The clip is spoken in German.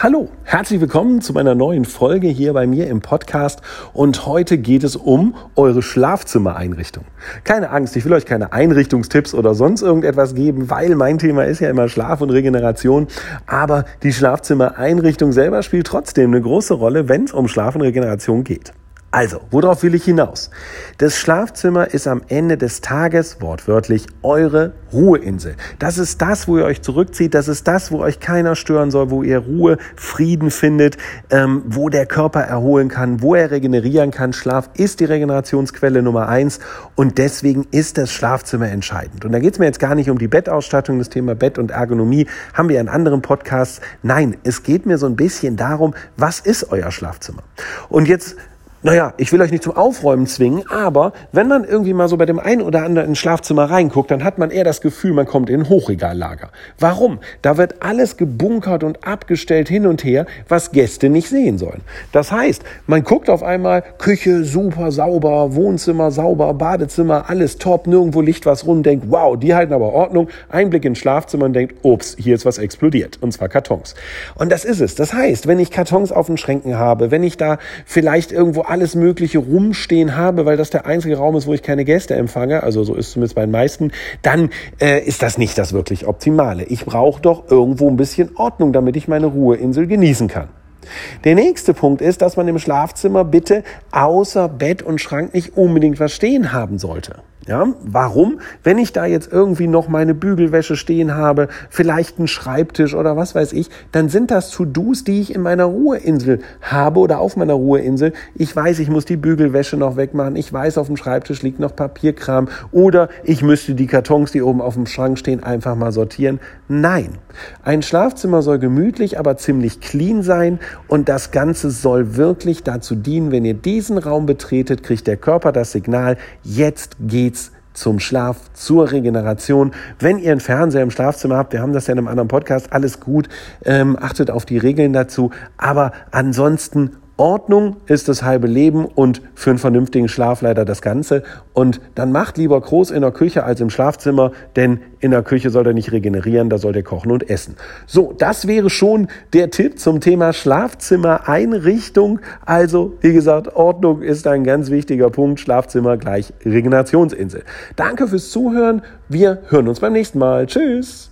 Hallo, herzlich willkommen zu meiner neuen Folge hier bei mir im Podcast und heute geht es um eure Schlafzimmereinrichtung. Keine Angst, ich will euch keine Einrichtungstipps oder sonst irgendetwas geben, weil mein Thema ist ja immer Schlaf und Regeneration, aber die Schlafzimmereinrichtung selber spielt trotzdem eine große Rolle, wenn es um Schlaf und Regeneration geht. Also, worauf will ich hinaus? Das Schlafzimmer ist am Ende des Tages wortwörtlich eure Ruheinsel. Das ist das, wo ihr euch zurückzieht. Das ist das, wo euch keiner stören soll, wo ihr Ruhe, Frieden findet, ähm, wo der Körper erholen kann, wo er regenerieren kann. Schlaf ist die Regenerationsquelle Nummer eins und deswegen ist das Schlafzimmer entscheidend. Und da geht es mir jetzt gar nicht um die Bettausstattung. Das Thema Bett und Ergonomie haben wir in anderen Podcasts. Nein, es geht mir so ein bisschen darum, was ist euer Schlafzimmer? Und jetzt naja, ich will euch nicht zum Aufräumen zwingen, aber wenn man irgendwie mal so bei dem einen oder anderen ins Schlafzimmer reinguckt, dann hat man eher das Gefühl, man kommt in ein Hochregallager. Warum? Da wird alles gebunkert und abgestellt hin und her, was Gäste nicht sehen sollen. Das heißt, man guckt auf einmal Küche super sauber, Wohnzimmer sauber, Badezimmer, alles top, nirgendwo Licht was rund, denkt, wow, die halten aber Ordnung. Einblick ins Schlafzimmer und denkt, ups, hier ist was explodiert, und zwar Kartons. Und das ist es. Das heißt, wenn ich Kartons auf den Schränken habe, wenn ich da vielleicht irgendwo alles Mögliche rumstehen habe, weil das der einzige Raum ist, wo ich keine Gäste empfange, also so ist zumindest bei den meisten, dann äh, ist das nicht das wirklich Optimale. Ich brauche doch irgendwo ein bisschen Ordnung, damit ich meine Ruheinsel genießen kann. Der nächste Punkt ist, dass man im Schlafzimmer bitte außer Bett und Schrank nicht unbedingt was stehen haben sollte. Ja, warum? Wenn ich da jetzt irgendwie noch meine Bügelwäsche stehen habe, vielleicht einen Schreibtisch oder was weiß ich, dann sind das To-Dos, die ich in meiner Ruheinsel habe oder auf meiner Ruheinsel. Ich weiß, ich muss die Bügelwäsche noch wegmachen. Ich weiß, auf dem Schreibtisch liegt noch Papierkram oder ich müsste die Kartons, die oben auf dem Schrank stehen, einfach mal sortieren. Nein. Ein Schlafzimmer soll gemütlich, aber ziemlich clean sein und das Ganze soll wirklich dazu dienen, wenn ihr diesen Raum betretet, kriegt der Körper das Signal, jetzt geht's zum Schlaf, zur Regeneration. Wenn ihr einen Fernseher im Schlafzimmer habt, wir haben das ja in einem anderen Podcast, alles gut, ähm, achtet auf die Regeln dazu. Aber ansonsten Ordnung ist das halbe Leben und für einen vernünftigen Schlaf leider das Ganze. Und dann macht lieber groß in der Küche als im Schlafzimmer, denn in der Küche soll er nicht regenerieren, da soll er kochen und essen. So, das wäre schon der Tipp zum Thema Schlafzimmereinrichtung. Also, wie gesagt, Ordnung ist ein ganz wichtiger Punkt. Schlafzimmer gleich Regenerationsinsel. Danke fürs Zuhören. Wir hören uns beim nächsten Mal. Tschüss.